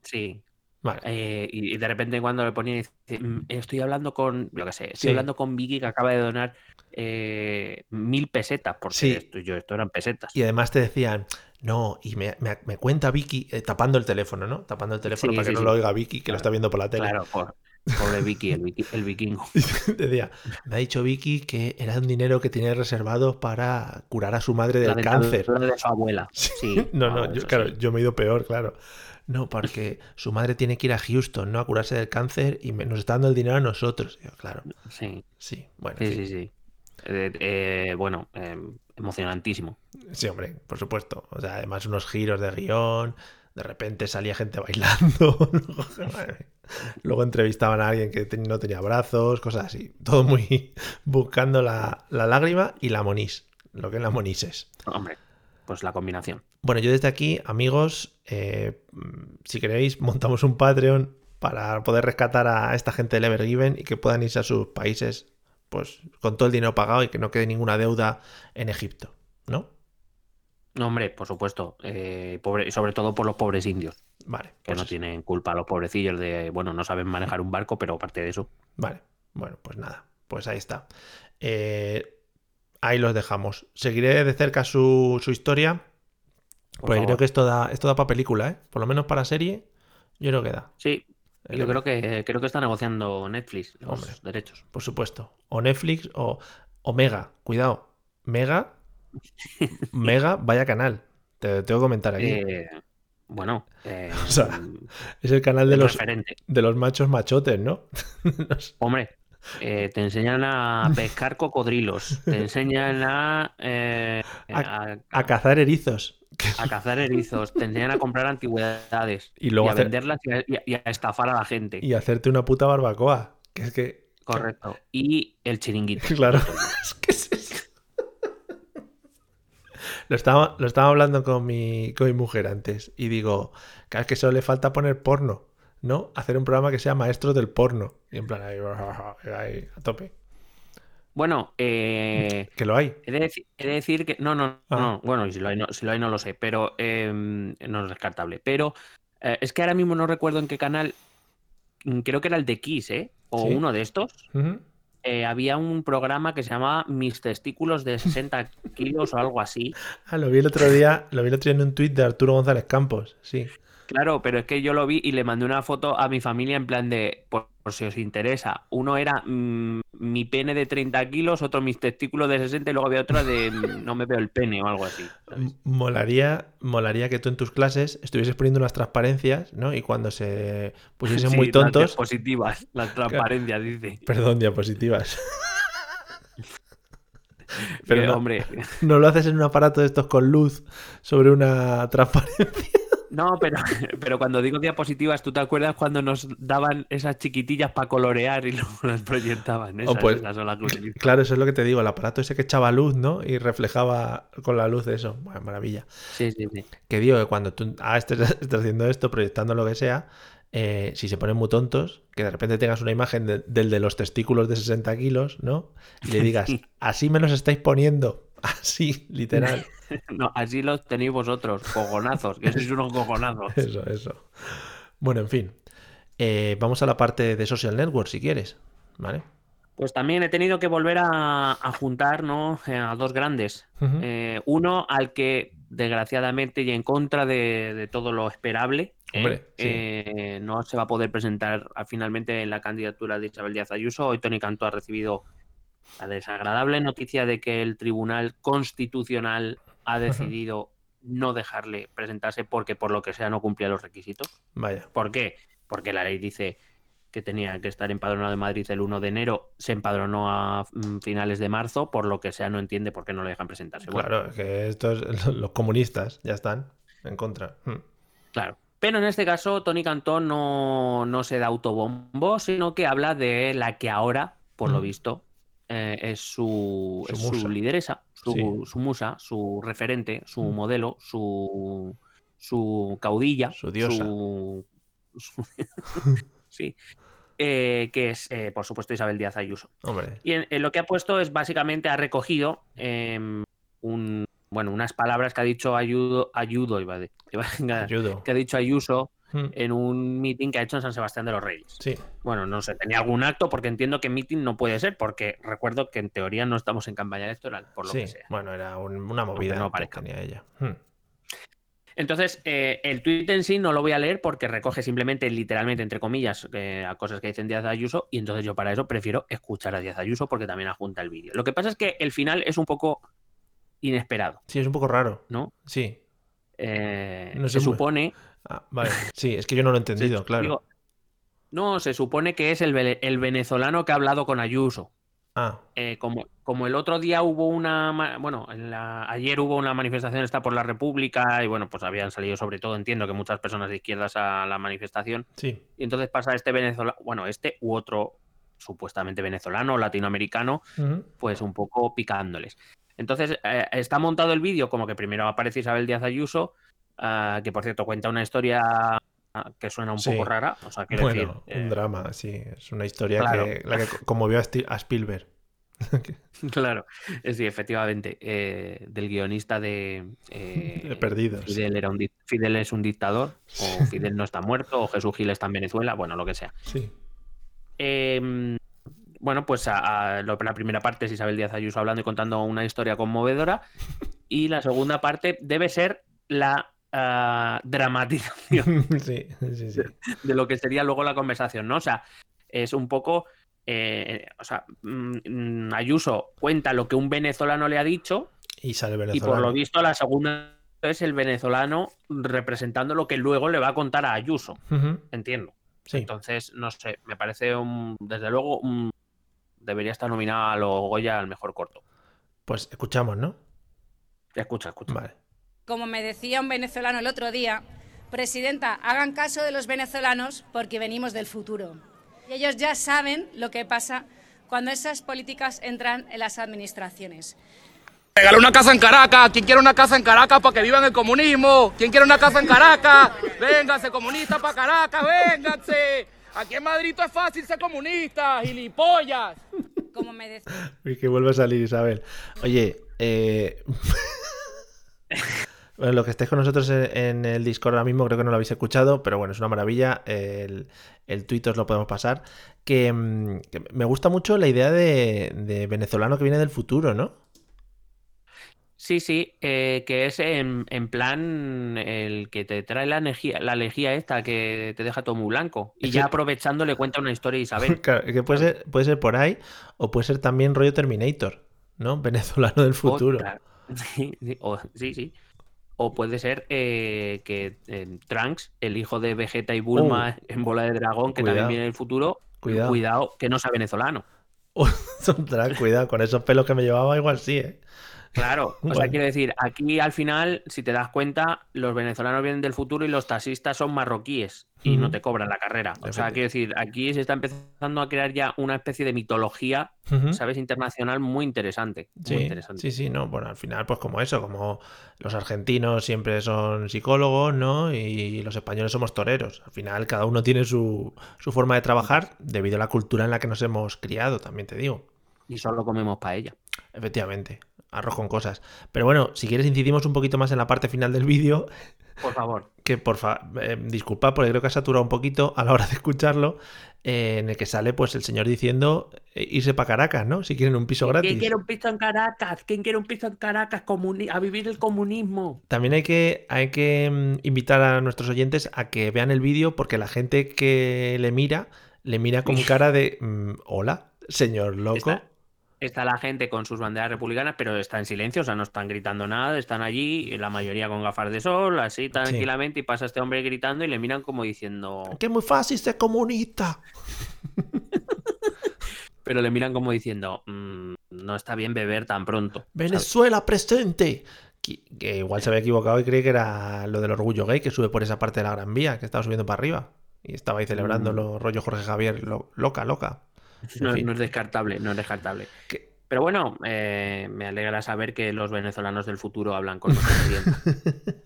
Sí. Vale. Eh, y, y de repente cuando le ponía, dice, "Mm, estoy hablando con, yo qué sé, estoy Sí. hablando con Vicky que acaba de donar eh, mil pesetas, porque Sí. esto, yo, esto eran pesetas. Y además te decían, no, y me, me- me cuenta Vicky, eh, tapando el teléfono, ¿no? Tapando el teléfono para que no lo oiga Vicky, que lo está viendo por la tele. Claro, por- pobre Vicky, el, Vicky- el vikingo. Decía, me ha dicho Vicky que era un dinero que tenía reservado para curar a su madre La del cáncer. de su abuela. Sí, No, no, yo, claro, sí. yo me he ido peor, claro. No, porque su madre tiene que ir a Houston, ¿no? A curarse del cáncer y me- nos está dando el dinero a nosotros. Yo, claro, Sí, sí, bueno, en sí, sí, sí. Eh, eh, bueno, eh, emocionantísimo. Sí, hombre, por supuesto. O sea, además unos giros de guion, de repente salía gente bailando, luego, entrevistaban a alguien que no tenía brazos, cosas así. Todo muy buscando la, la lágrima y la monís, lo que es la monises. Hombre, pues la combinación. Bueno, yo desde aquí, amigos, eh, si queréis, montamos un Patreon para poder rescatar a esta gente del Evergiven y que puedan irse a sus países pues con todo el dinero pagado y que no quede ninguna deuda en Egipto, ¿no? No, hombre, por supuesto. eh, pobre, y sobre todo por los pobres indios, Vale. que pues no tienen culpa los pobrecillos de, bueno, no saben manejar un barco, pero aparte de eso. Vale, bueno, pues nada, pues ahí está. Eh, ahí los dejamos. Seguiré de cerca su, su historia, pues creo que esto da, esto da para película, ¿eh? Por lo menos para serie, yo creo que da. Sí, yo creo que creo que está negociando Netflix los Hombre. derechos. Por supuesto. O Netflix o, o Mega. Cuidado. Mega. Mega, vaya canal. Te tengo que comentar aquí. Eh, bueno, eh, O sea, es el canal de los, referente. de los machos machotes, ¿no? Hombre, eh, te enseñan a pescar cocodrilos, te enseñan a, eh, a, A cazar erizos. a cazar erizos, te enseñan a comprar antigüedades Y luego a hacer- venderlas y a, y a- y a estafar a la gente. Y hacerte una puta barbacoa. Que es que. Correcto. Y el chiringuito. Claro. Es que es. Lo estaba, lo estaba hablando con mi, con mi mujer antes y digo, claro, es que solo le falta poner porno, ¿no? Hacer un programa que sea maestros del porno. Y en plan, ahí, ahí, a tope. Bueno, eh, Que lo hay. he, de deci- he de decir que. No, no, Ah. no. Bueno, si lo hay, no, si lo hay, no lo sé, pero eh, no es descartable. Pero eh, es que ahora mismo no recuerdo en qué canal. mm, Creo que era el de Kiss, ¿eh? O Sí. uno de estos. Eh, había un programa que se llamaba Mis testículos de 60 kilos o algo así. Ah, lo vi el otro día, lo vi el otro día en un tuit de Arturo González Campos, sí. Claro, pero es que yo lo vi y le mandé una foto a mi familia en plan de, por, por si os interesa. Uno era mm, mi pene de 30 kilos, otro mis testículos de 60 y luego había otro de mm, no me veo el pene o algo así. Molaría, molaría que tú en tus clases estuvieses poniendo unas transparencias, ¿no? Y cuando se pusiesen Sí, muy Las tontos, diapositivas, las transparencias, dice. perdón, diapositivas. Pero no, Hombre, no lo haces en un aparato de estos con luz sobre una transparencia. No, pero, pero cuando digo diapositivas, ¿tú te acuerdas cuando nos daban esas chiquitillas para colorear y luego las proyectaban? Esas, pues, esas son las que utilizo. Claro, eso es lo que te digo, el aparato ese que echaba luz, ¿no? Y reflejaba con la luz eso. Bueno, maravilla. Sí, sí, sí. Que digo que cuando tú ah, estés, estés haciendo esto, proyectando lo que sea, eh, si se ponen muy tontos, que de repente tengas una imagen de- del de los testículos de 60 kilos, ¿no? Y le digas, así me los estáis poniendo. Así, literal. No, así los tenéis vosotros, cojonazos, que sois unos cojonazos. Eso, eso. Bueno, en fin. Eh, vamos a la parte de social network, si quieres. ¿Vale? Pues también he tenido que volver a, a juntar ¿no? Eh, a dos grandes. Eh, uno al que, desgraciadamente, y en contra de, de todo lo esperable, no se va a poder presentar ah, finalmente en la candidatura de Isabel Díaz Ayuso. Hoy Tony Cantó ha recibido la desagradable noticia de que el Tribunal Constitucional ha decidido no dejarle presentarse porque por lo que sea no cumplía los requisitos. Vaya. ¿Por qué? Porque la ley dice que tenía que estar empadronado en Madrid el 1 de enero, se empadronó a mm, finales de marzo, por lo que sea no entiende por qué no le dejan presentarse. Bueno, Claro, que estos, los comunistas ya están en contra. Mm. claro. Pero en este caso, Tony Cantón no, no se da autobombo, sino que habla de la que ahora, por lo visto, eh, es su, Su es musa. su lideresa, su, Sí. su musa, su referente, su Mm. modelo, su, su caudilla, Su diosa. sí, eh, que es, eh, por supuesto, Isabel Díaz Ayuso. Hombre. Y en, en lo que ha puesto es básicamente ha recogido em, un, bueno, unas palabras que ha dicho Ayudo, iba a Ayudo. que ha dicho Ayuso Mm. en un meeting que ha hecho en San Sebastián de los Reyes. Sí. Bueno, no sé, tenía algún acto porque entiendo que meeting no puede ser, porque recuerdo que en teoría no estamos en campaña electoral, por lo sí. que sea. Bueno, era un- una movida no parezca. tenía ella. Mm. Entonces, eh, el tuit en sí no lo voy a leer porque recoge simplemente, literalmente, entre comillas, eh, a cosas que dicen Díaz Ayuso, y entonces yo para eso prefiero escuchar a Díaz Ayuso porque también adjunta el vídeo. Lo que pasa es que el final es un poco inesperado, Sí, es un poco raro. ¿no? Sí. Eh, No se supone. Ah, vale. Sí, es que yo no lo he entendido, claro. digo, no, se supone que es el, el venezolano que ha hablado con Ayuso. Ah, Eh, como, como el otro día hubo una, bueno, en la- ayer hubo una manifestación está por la República y bueno, pues habían salido sobre todo, entiendo que muchas personas de izquierdas a la manifestación sí. y entonces pasa este venezolano, bueno, este u otro supuestamente venezolano o latinoamericano, pues un poco picándoles. Entonces eh, está montado el vídeo como que primero aparece Isabel Díaz Ayuso, ah, que por cierto cuenta una historia que suena un Sí. poco rara. O sea, quiero Bueno, decir. un eh, drama, sí. Es una historia claro. que, la que conmovió a, Spielberg. Claro, eh, sí, efectivamente. eh, del guionista de. eh, De Perdidos. Fidel, era un, Fidel es un dictador, o Fidel no está muerto, o Jesús Gil está en Venezuela, bueno, lo que sea. Sí. Eh, bueno, pues a- a lo- la primera parte es Isabel Díaz Ayuso hablando y contando una historia conmovedora. Y la segunda parte debe ser la ah, dramatización sí, sí, sí. de lo que sería luego la conversación, ¿no? O sea, es un poco. eh, o sea, mm, Ayuso cuenta lo que un venezolano le ha dicho Y sale y venezolano. por lo visto la segunda es el venezolano representando lo que luego le va a contar a Ayuso, entiendo. Sí. Entonces, no sé, me parece un, desde luego un- debería estar nominado a los Goya al mejor corto. Pues escuchamos, ¿no? Escucha, escucha. Vale. Como me decía un venezolano el otro día, Presidenta, hagan caso de los venezolanos porque venimos del futuro. Y ellos ya saben lo que pasa cuando esas políticas entran en las administraciones. Regala una casa en Caracas. ¿Quién quiere una casa en Caracas para que vivan el comunismo? ¿Quién quiere una casa en Caracas? Vénganse, comunistas para Caracas, vénganse. Aquí en Madrid es fácil ser comunista, gilipollas. Como me decía. Y que vuelve a salir Isabel. Oye, eh... bueno, lo que estáis con nosotros en, en el Discord ahora mismo creo que no lo habéis escuchado, pero bueno, es una maravilla. El, el tweet os lo podemos pasar. Que, mm, que me gusta mucho la idea de, de venezolano que viene del futuro, ¿no? Sí, sí, eh, que es en, en plan el que te trae la energía, la lejía esta que te deja todo muy blanco. Y ya aprovechando le cuenta una historia a Isabel. Claro, que puede ser, puede ser por ahí o puede ser también rollo Terminator, ¿no? Venezolano del futuro. Otra. Sí, sí, o, sí, sí. O puede ser eh, que eh, Trunks, el hijo de Vegeta y Bulma en Bola de Dragón, que. Cuidado. también viene del futuro, Cuidado. cuidado, que no sea venezolano. Cuidado, con esos pelos que me llevaba igual sí, ¿eh? Claro, o sea, quiero decir, aquí al final, si te das cuenta, los venezolanos vienen del futuro y los taxistas son marroquíes y no te cobran la carrera. O sea, quiero decir, aquí se está empezando a crear ya una especie de mitología. ¿sabes? Internacional muy interesante. Muy Sí, interesante. sí, sí, no, bueno, al final pues como eso, como los argentinos siempre son psicólogos, ¿no? Y los españoles somos toreros. Al final cada uno tiene su, su forma de trabajar debido a la cultura en la que nos hemos criado, también te digo. Y solo comemos paella. Efectivamente, arroz con cosas. Pero bueno, si quieres incidimos un poquito más en la parte final del vídeo, Por favor. que por favor, disculpa porque creo que ha saturado un poquito a la hora de escucharlo, eh, en el que sale pues el señor diciendo eh, irse para Caracas, ¿no? Si quieren un piso gratis. ¿Quién quiere un piso en Caracas? ¿Quién quiere un piso en Caracas comuni- a vivir el comunismo? También hay que, hay que mm, invitar a nuestros oyentes a que vean el vídeo porque la gente que le mira, le mira con cara de mm, hola, señor loco. Está, está la gente con sus banderas republicanas, pero está en silencio, o sea, no están gritando nada, están allí, la mayoría con gafas de sol, así tranquilamente, y pasa este hombre gritando y le miran como diciendo. Que es muy fácil ser comunista. Pero le miran como diciendo, "Mm, no está bien beber tan pronto. ¿sabes? Venezuela presente. Que, que igual se había equivocado y creí que era lo del orgullo gay que sube por esa parte de la Gran Vía, que estaba subiendo para arriba. Y estaba ahí celebrando Mm. los rollos Jorge Javier, lo- loca, loca. No, es descartable, no es descartable. Pero bueno, eh, me alegra saber que los venezolanos del futuro hablan con nosotros bien.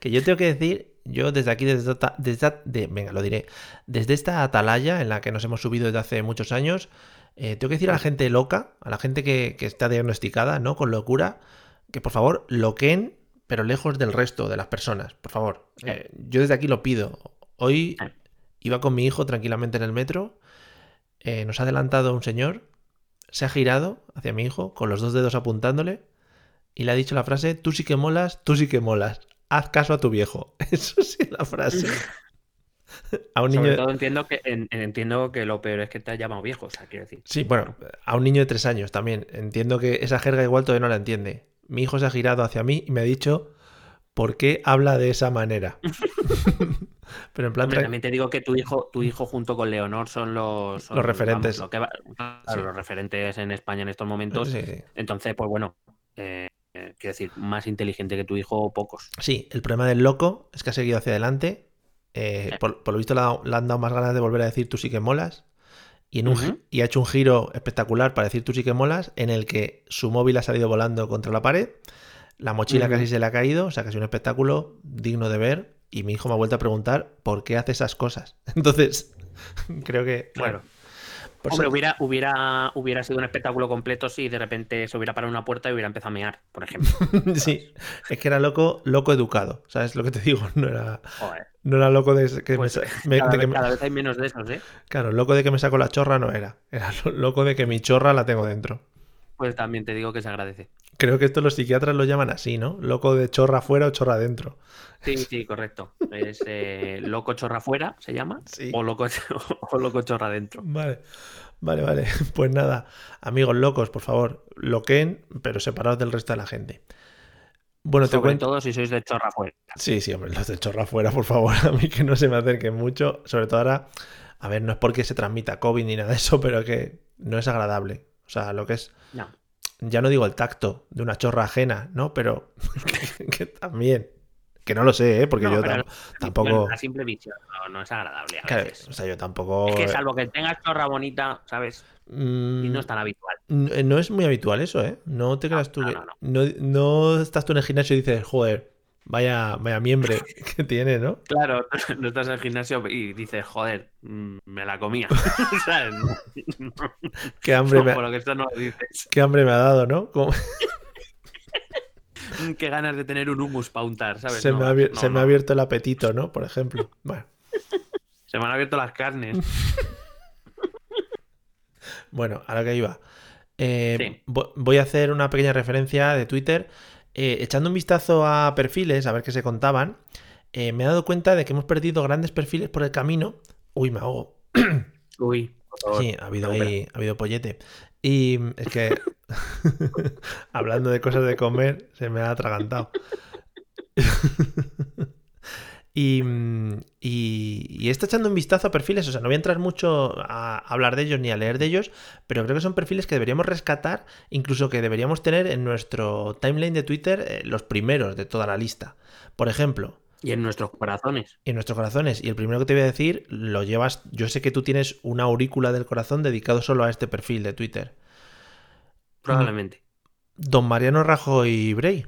Que yo tengo que decir, yo desde aquí, desde, esta- desde de- venga, lo diré, desde esta atalaya en la que nos hemos subido desde hace muchos años, eh, tengo que decir a la gente loca, a la gente que, que está diagnosticada, ¿no? Con locura, que por favor loquen, pero lejos del resto de las personas, por favor. Eh, yo desde aquí lo pido. Hoy iba con mi hijo tranquilamente en el metro, eh, nos ha adelantado un señor, se ha girado hacia mi hijo con los dos dedos apuntándole y le ha dicho la frase, tú sí que molas, tú sí que molas, haz caso a tu viejo. Eso sí es la frase. A un Sobre niño... todo entiendo que en- entiendo que lo peor es que te has llamado viejo, o sea, quiero decir. Sí, bueno, a un niño de tres años también. Entiendo que esa jerga igual todavía no la entiende. Mi hijo se ha girado hacia mí y me ha dicho, ¿por qué habla de esa manera? Pero en plan... Hombre, también te digo que tu hijo, tu hijo junto con Leonor son los, son, Los referentes. lo que va- claro, Sí. los referentes en España en estos momentos. Sí, sí. Entonces, pues bueno, eh, eh, quiero decir, más inteligente que tu hijo, pocos. Sí, el problema del loco es que ha seguido hacia adelante. eh, por, por lo visto le, ha- le han dado más ganas de volver a decir tú sí que molas. Y, en un y ha hecho un giro espectacular para decir tú sí que molas, en el que su móvil ha salido volando contra la pared, la mochila casi se le ha caído, o sea, casi un espectáculo digno de ver y mi hijo me ha vuelto a preguntar por qué hace esas cosas. Entonces, creo que. Claro. por Hombre, hubiera, hubiera, hubiera sido un espectáculo completo si de repente se hubiera parado una puerta y hubiera empezado a mear, por ejemplo. sí, es que era loco, loco educado. ¿Sabes lo que te digo? No era, Joder. no era loco de que Pues, me, sa- me- cada, de vez, que me- cada vez hay menos de esos, ¿eh? Claro, loco de que me saco la chorra no era. Era lo- loco de que mi chorra la tengo dentro. Pues también te digo que se agradece. Creo que esto los psiquiatras lo llaman así, ¿no? Loco de chorra afuera o chorra adentro. Sí, sí, correcto. Es eh, loco chorra fuera, se llama. Sí. O loco, o loco chorra dentro. Vale, vale, vale. Pues nada, amigos locos, por favor, loquen, pero separados del resto de la gente. Bueno, te Sobre cuento. todo si sois de chorra fuera. Sí, sí, hombre, los de chorra afuera, por favor, a mí que no se me acerquen mucho. Sobre todo ahora, a ver, no es porque se transmita COVID ni nada de eso, pero que no es agradable. O sea, lo que es, No. Ya no digo el tacto de una chorra ajena, ¿no? Pero que, que también. Que no lo sé, ¿eh? Porque No, yo tam- tampoco. A simple visión no, no es agradable. A Claro, veces. o sea, yo tampoco. Es que salvo que tengas chorra bonita, ¿sabes? Y mm, no es tan habitual. N- No es muy habitual eso, ¿eh? No te creas tú. No, no estás tú en el gimnasio y dices, joder, vaya, vaya miembre que tiene, ¿no? Claro, no estás en el gimnasio y dices, joder, mm, me la comía. ¿Sabes? No, Qué hambre, me por ha, lo que esto no lo dices. qué hambre me ha dado, ¿no? Como- Qué ganas de tener un hummus para untar, ¿sabes? se No, me, ha, se me abierto el apetito, ¿no? Por ejemplo. Bueno, Se me han abierto las carnes. bueno a lo que iba. Eh, Sí. vo- Voy a hacer una pequeña referencia de Twitter. Eh, echando un vistazo a perfiles, a ver qué se contaban, eh, me he dado cuenta de que hemos perdido grandes perfiles por el camino. Uy, me ahogo. Uy, por favor. Sí, ha habido ahí, ha habido pollete. Y es que, hablando de cosas de comer, se me ha atragantado. y, mm, y, y estado echando un vistazo a perfiles, o sea, no voy a entrar mucho a hablar de ellos ni a leer de ellos, pero creo que son perfiles que deberíamos rescatar, incluso que deberíamos tener en nuestro timeline de Twitter eh, los primeros de toda la lista. Por ejemplo, Y en nuestros corazones. en nuestros corazones. Y el primero que te voy a decir, lo llevas. Yo sé que tú tienes una aurícula del corazón dedicado solo a este perfil de Twitter. Probablemente. Don Mariano Rajoy Brey,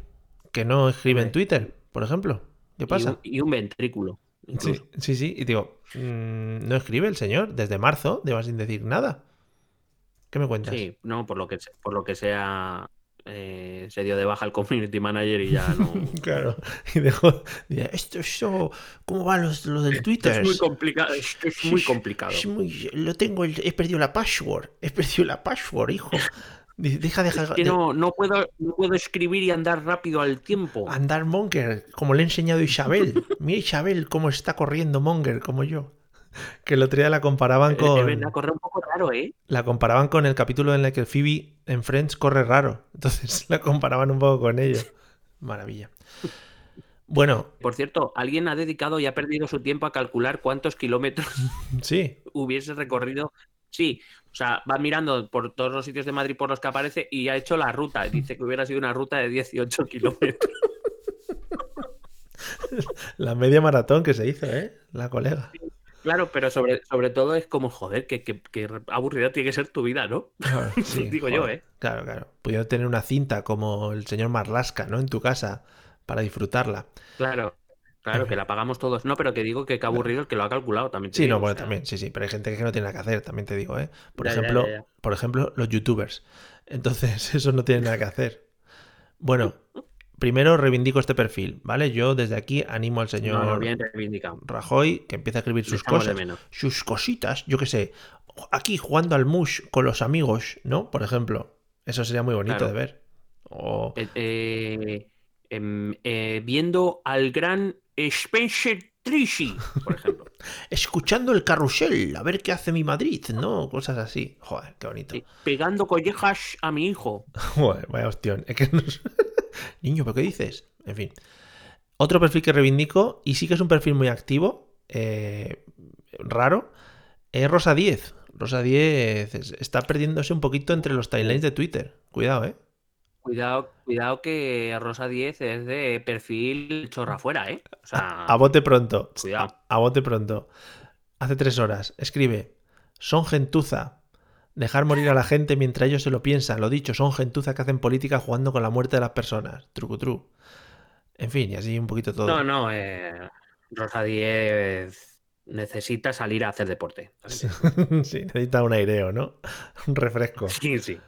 que no escribe en. Twitter, por ejemplo. ¿Qué Y pasa? un, y un ventrículo. Sí, incluso. sí, sí. Y digo, mm, no escribe el señor desde marzo, lleva sin decir nada. ¿Qué me cuentas? Sí, no, por lo que, se- por lo que sea, eh, se dio de baja el community manager y ya no. Claro. Y dejó. Esto, esto, ¿cómo va los- lo, del Esto Twitter? es muy complicado. Esto es muy complicado. Es muy- lo tengo, el- he perdido la password. He perdido la password, hijo. Deja, deja. Es que de- no, no, puedo, no puedo escribir y andar rápido al tiempo. Andar Monger, como le he enseñado a Isabel. Mira Isabel cómo está corriendo Monger, como yo. Que el otro día la comparaban con. verdad, corre un poco raro, ¿eh? La comparaban con el capítulo en el que Phoebe en Friends corre raro. Entonces la comparaban un poco con ello. Maravilla. Bueno, Por cierto, alguien ha dedicado y ha perdido su tiempo a calcular cuántos kilómetros sí. hubiese recorrido. Sí, sea, va mirando por todos los sitios de Madrid por los que aparece y ha hecho la ruta. Dice que hubiera sido una ruta de 18 kilómetros. La media maratón que se hizo, ¿eh? La colega. Claro, pero sobre, sobre todo es como, joder, que, que, que aburrida tiene que ser tu vida, ¿no? Claro, sí, Digo yo, ¿eh? Claro, claro. Pudiendo tener una cinta como el señor Marlasca, ¿no? En tu casa para disfrutarla. Claro, claro, que la pagamos todos. No, pero que digo que qué aburrido el que lo ha calculado también. Sí, digo, no, o bueno, sea, también, sí, sí, pero hay gente que no tiene nada que hacer, también te digo, ¿eh? Por Ya, ejemplo, ya, ya. por ejemplo, los youtubers. Entonces, eso no tiene nada que hacer. Bueno, primero reivindico este perfil, ¿vale? Yo desde aquí animo al señor No, bien. Rajoy que empiece a escribir sus cosas, sus cositas, yo qué sé, aquí jugando al mush con los amigos, ¿no? Por ejemplo, eso sería muy bonito Claro. de ver. O Eh, eh, em, eh, viendo al gran Spencer Tracy, por ejemplo. escuchando el carrusel, a ver qué hace mi Madrid, ¿no? Cosas así. Joder, qué bonito. Pegando collejas a mi hijo. Joder, vaya hostión. Es que Niño, ¿pero qué dices? En fin. Otro perfil que reivindico, y sí que es un perfil muy activo, eh, raro, es Rosa 10. Rosa 10 es- está perdiéndose un poquito entre los timelines de Twitter. Cuidado, ¿eh? Cuidado, cuidado que Rosa 10 es de perfil chorra fuera, ¿eh? O sea, A bote pronto. Cuidado. A, a bote pronto. Hace tres horas. Escribe. Son gentuza. Dejar morir a la gente mientras ellos se lo piensan. Lo dicho, son gentuza que hacen política jugando con la muerte de las personas. Trucutru. En fin, y así un poquito todo. no, no, eh, Rosa Díez necesita salir a hacer deporte. sí, necesita un aireo, ¿no? Un refresco. Sí, sí.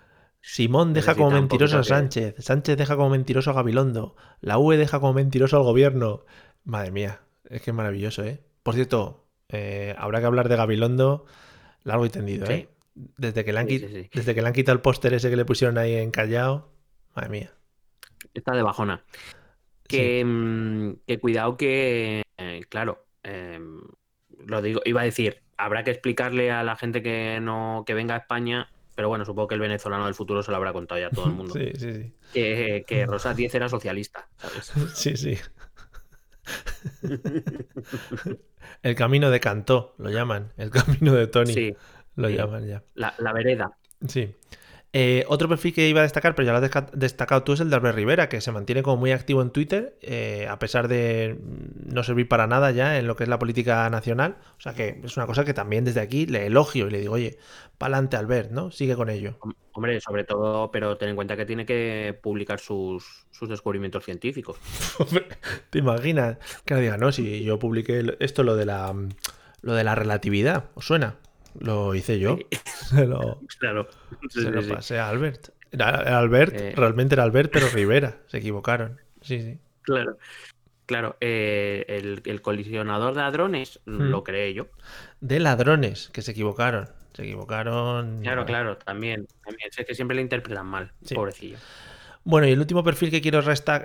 Simón deja como mentiroso a Sánchez. Sánchez deja como mentiroso a Gabilondo. La UE deja como mentiroso al gobierno. Madre mía, es que es maravilloso, ¿eh? Por cierto, eh, habrá que hablar de Gabilondo largo y tendido, Sí. ¿eh? Desde que, le han, Sí, qui- sí, sí. desde que le han quitado el póster ese que le pusieron ahí en Callao. Madre mía. Está de bajona. Que, mm, que cuidado que, eh, claro, eh, lo digo, iba a decir, habrá que explicarle a la gente que no que venga a España, pero bueno, supongo que el venezolano del futuro se lo habrá contado ya a todo el mundo, Sí, sí, sí. que, que Rosa Díez era socialista, ¿sabes? Sí, sí. El camino de Cantó, lo llaman. El camino de Tony, Sí, lo sí. llaman ya. la, la vereda. Sí. Eh, otro perfil que iba a destacar, pero ya lo has destacado tú, es el de Albert Rivera, que se mantiene como muy activo en Twitter, eh, a pesar de no servir para nada ya en lo que es la política nacional. O sea que es una cosa que también desde aquí le elogio y le digo, oye, pa'lante Albert, ¿no? Sigue con ello. Hom- Hombre, sobre todo, pero ten en cuenta que tiene que publicar sus, sus descubrimientos científicos. ¿Te imaginas? Que ahora diga, no, si yo publiqué esto, lo de la, lo de la relatividad, ¿os suena? Lo hice yo. Se lo, Claro. Sí, se lo pasé a Albert. Era, Albert, Eh. realmente era Albert, pero Rivera. Se equivocaron. Sí, sí. Claro. Claro, eh, el, el colisionador de hadrones Hmm. lo creé yo. De ladrones, que se equivocaron. Se equivocaron. Claro, claro, también. también. Es que siempre le interpretan mal, Sí. pobrecillo. Bueno, y el último perfil que quiero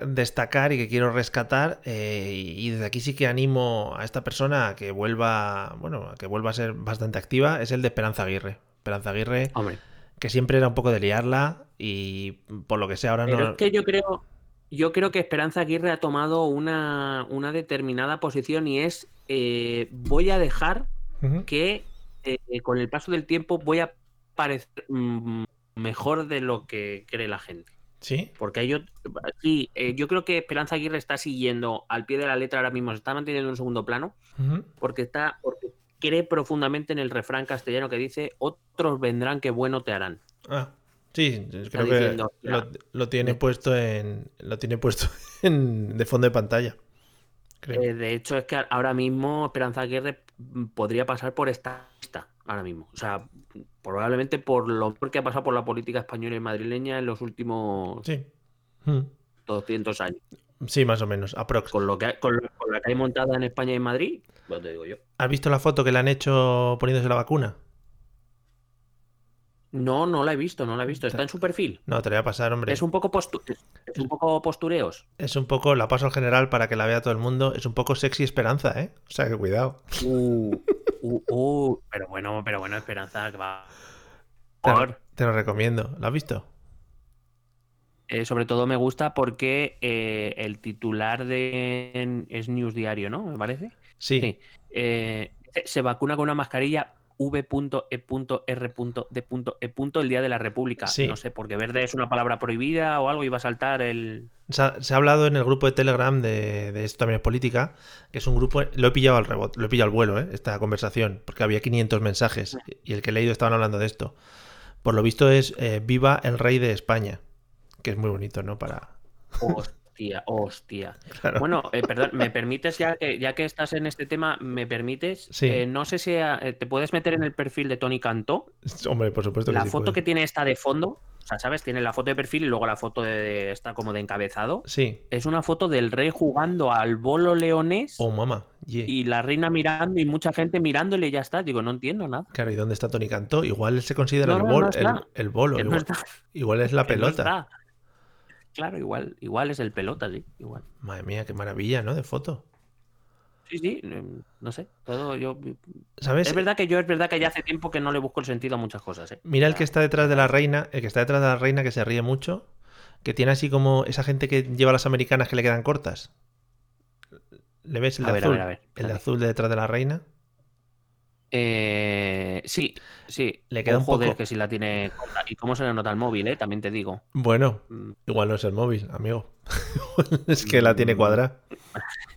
destacar y que quiero rescatar, eh, y desde aquí sí que animo a esta persona a que vuelva, bueno, a que vuelva a ser bastante activa, es el de Esperanza Aguirre. Esperanza Aguirre, Hombre, que siempre era un poco de liarla y por lo que sea ahora pero no. es que yo creo, yo creo que Esperanza Aguirre ha tomado una, una determinada posición y es eh, voy a dejar que eh, con el paso del tiempo voy a parecer mm, mejor de lo que cree la gente. Sí, Porque yo, sí, eh, yo creo que Esperanza Aguirre está siguiendo al pie de la letra ahora mismo, se está manteniendo en un segundo plano, porque está, porque cree profundamente en el refrán castellano que dice otros vendrán que bueno te harán. Ah, sí, creo que diciendo, lo, tiene puesto en. Lo tiene puesto en, de fondo de pantalla. Creo. Eh, de hecho, es que ahora mismo Esperanza Aguirre podría pasar por esta lista, ahora mismo. O sea, probablemente por lo que ha pasado por la política española y madrileña en los últimos Sí. Mm. 200 años. Sí, más o menos, aprox. Con, lo que, con, lo- con la que hay montada en España y en Madrid, pues te digo yo. ¿Has visto la foto que le han hecho poniéndose la vacuna? No, no la he visto, no la he visto. Está en su perfil. No, te la voy a pasar, hombre. Es un poco postu- es- es un poco postureos. Es un poco, la paso al general para que la vea todo el mundo. Es un poco sexy esperanza, ¿eh? O sea que cuidado. Uh, uh, uh, pero bueno, pero bueno, Esperanza que va. Te, lo recomiendo. ¿Lo has visto? eh, sobre todo me gusta porque eh, el titular de es News Diario, ¿no? Me parece. Sí. Sí. Eh, se vacuna con una mascarilla V.E.R.D.E. el día de la República. Sí. No sé, porque verde es una palabra prohibida o algo y va a saltar el. Se ha, se ha hablado en el grupo de Telegram de, de esto también es política, que es un grupo, lo he pillado al rebote, lo he pillado al vuelo, ¿eh? esta conversación, porque había 500 mensajes y el que he leído estaban hablando de esto. Por lo visto es eh, Viva el Rey de España, que es muy bonito, ¿no? Para... Hostia, hostia. Claro. Bueno, eh, perdón, ¿me permites, ya que, ya que estás en este tema, ¿me permites? Sí. Eh, no sé si eh, te puedes meter en el perfil de Tony Cantó. Hombre, por supuesto que La sí foto que tiene esta de fondo, o sea, ¿sabes? Tiene la foto de perfil y luego la foto de esta como de encabezado. Sí. Es una foto del rey jugando al bolo leonés Oh, mamá. Yeah. y la reina mirando y mucha gente mirándole y ya está. Digo, no entiendo nada. Claro, ¿y dónde está Tony Cantó? Igual se considera No, el, no, bol- no está. el, el bolo. Igual, está. igual es la pelota. Claro, igual, igual es el pelota, sí, igual. Madre mía, qué maravilla, ¿no? De foto. Sí, sí, mm, no sé. Todo yo. ¿Sabes? Es verdad que yo es verdad que ya hace tiempo que no le busco el sentido a muchas cosas. ¿eh? Mira el que está detrás de la reina, el que está detrás de la reina que se ríe mucho, que tiene así como esa gente que lleva las americanas que le quedan cortas. ¿Le ves el de A ver, a azul? ver, a ver, el de azul de detrás de la reina. Eh, sí, sí. Le queda Oh, un joder, poco- que si la tiene. ¿Y cómo se le nota el móvil, eh? También te digo. Bueno, Mm. igual no es el móvil, amigo. es que la tiene cuadrada.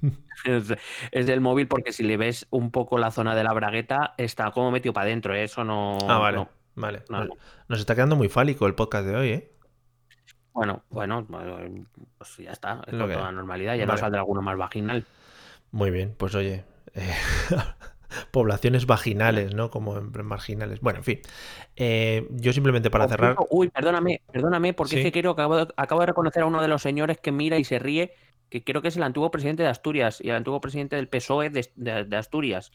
Es, del móvil porque si le ves un poco la zona de la bragueta, está como metido para adentro. ¿eh? Eso no. Ah, vale. no. Vale. no, Nos, no. nos está quedando muy fálico el podcast de hoy, ¿eh? Bueno, bueno, pues ya está. Es Lo con que- toda normalidad. Ya Vale. no saldrá alguno más vaginal. Muy bien, pues oye, eh, poblaciones vaginales, ¿no? Como en- marginales. Bueno, en fin. Eh, yo simplemente para cerrar... Uy, perdóname, perdóname, porque Sí. es que que acabo de, acabo de reconocer a uno de los señores que mira y se ríe, que creo que es el antiguo presidente de Asturias y el antiguo presidente del PSOE de, de- de Asturias.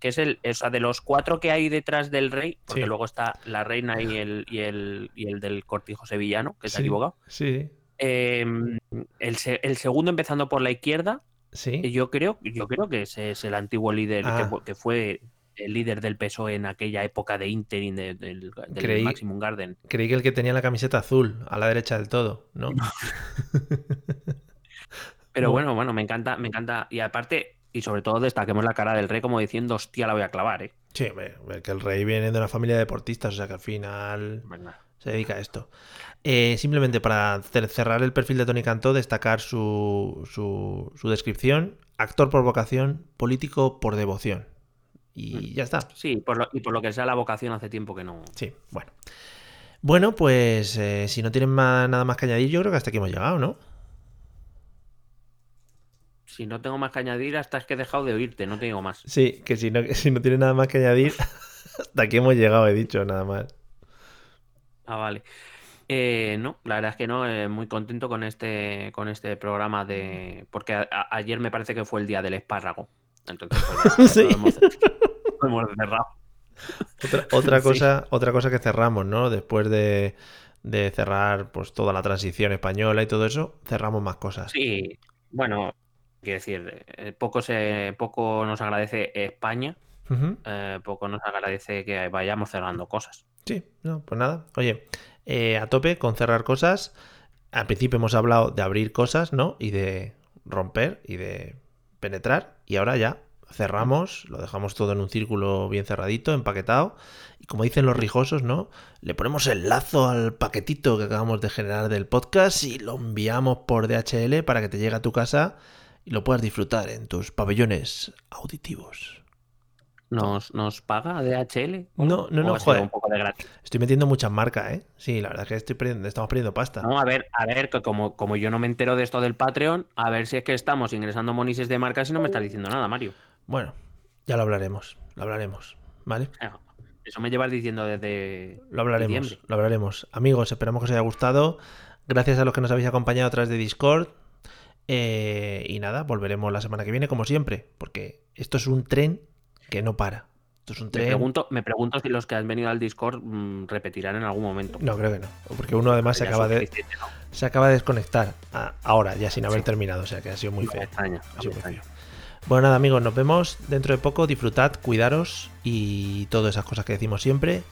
Que es el, o sea, de los cuatro que hay detrás del rey, porque Sí. luego está la reina y el, y el, y el del cortijo sevillano, que se ha Sí, equivocado. Sí, Eh, el segundo empezando por la izquierda, sí. yo creo, yo creo que ese es el antiguo líder que Ah. que, fue el líder del PSOE en aquella época de interim de- del, del Creí- Maximum Garden. Creí que el que tenía la camiseta azul, a la derecha del todo, ¿no? Pero Bu- bueno, bueno, me encanta, me encanta. Y aparte, y sobre todo destaquemos la cara del rey como diciendo, hostia, la voy a clavar, ¿eh? Sí, que el rey viene de una familia de deportistas, o sea que al final se dedica a esto. Eh, simplemente para cer- cerrar el perfil de Tony Cantó, destacar su, su, su descripción: actor por vocación, político por devoción. Y ya está. Sí, por lo- y por lo que sea la vocación hace tiempo que no. Sí, bueno. Bueno, pues eh, si no tienen ma- nada más que añadir, yo creo que hasta aquí hemos llegado, ¿no? Si no tengo más que añadir, hasta es que he dejado de oírte, no te digo más. Sí, que si no, que si no tienen nada más que añadir, hasta aquí hemos llegado, he dicho, nada más. Ah, vale. Eh, no, la verdad es que no, eh, muy contento con este, con este programa de. Porque a- a- ayer me parece que fue el día del espárrago. Entonces, pues ya, Sí. lo hemos, lo hemos cerrado. Otra, otra Sí. cosa, otra cosa que cerramos, ¿no? Después de, de cerrar pues toda la transición española y todo eso, cerramos más cosas. Sí, bueno, quiero decir, eh, poco, se, poco nos agradece España, eh, poco nos agradece que vayamos cerrando cosas. Sí, no, pues nada. Oye, eh, a tope con cerrar cosas. Al principio hemos hablado de abrir cosas, ¿no? Y de romper y de penetrar. Y ahora ya cerramos, lo dejamos todo en un círculo bien cerradito, empaquetado. Y como dicen los rijosos, ¿no? Le ponemos el lazo al paquetito que acabamos de generar del podcast y lo enviamos por DHL para que te llegue a tu casa y lo puedas disfrutar en tus pabellones auditivos. ¿Nos, nos paga DHL? No, no, ¿O no, joder. un poco de gratis? Estoy metiendo muchas marcas, ¿eh? Sí, la verdad es que estoy perdiendo- estamos perdiendo pasta. No, a ver, a ver, que como, como yo no me entero de esto del Patreon, a ver si es que estamos ingresando monises de marcas y no me estás diciendo nada, Mario. Bueno, ya lo hablaremos, lo hablaremos, ¿vale? Sea, Eso me llevas diciendo desde Lo hablaremos, diciembre. lo hablaremos. Amigos, esperamos que os haya gustado. Gracias a los que nos habéis acompañado a través de Discord. Eh, y nada, volveremos la semana que viene, como siempre, porque esto es un tren que no para. Esto es un Me pregunto, me pregunto si los que han venido al Discord mm, repetirán en algún momento. No, creo que no. Porque uno además se acaba, de, se acaba de desconectar a- ahora, ya sin haber Sí. terminado. O sea que ha sido muy feo. extraña, Ha sido muy feo. Bueno, nada, amigos, nos vemos dentro de poco. Disfrutad, cuidaros y todas esas cosas que decimos siempre.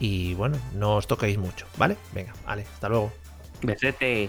Y bueno, no os toquéis mucho, ¿vale? Venga, vale, hasta luego. Besete.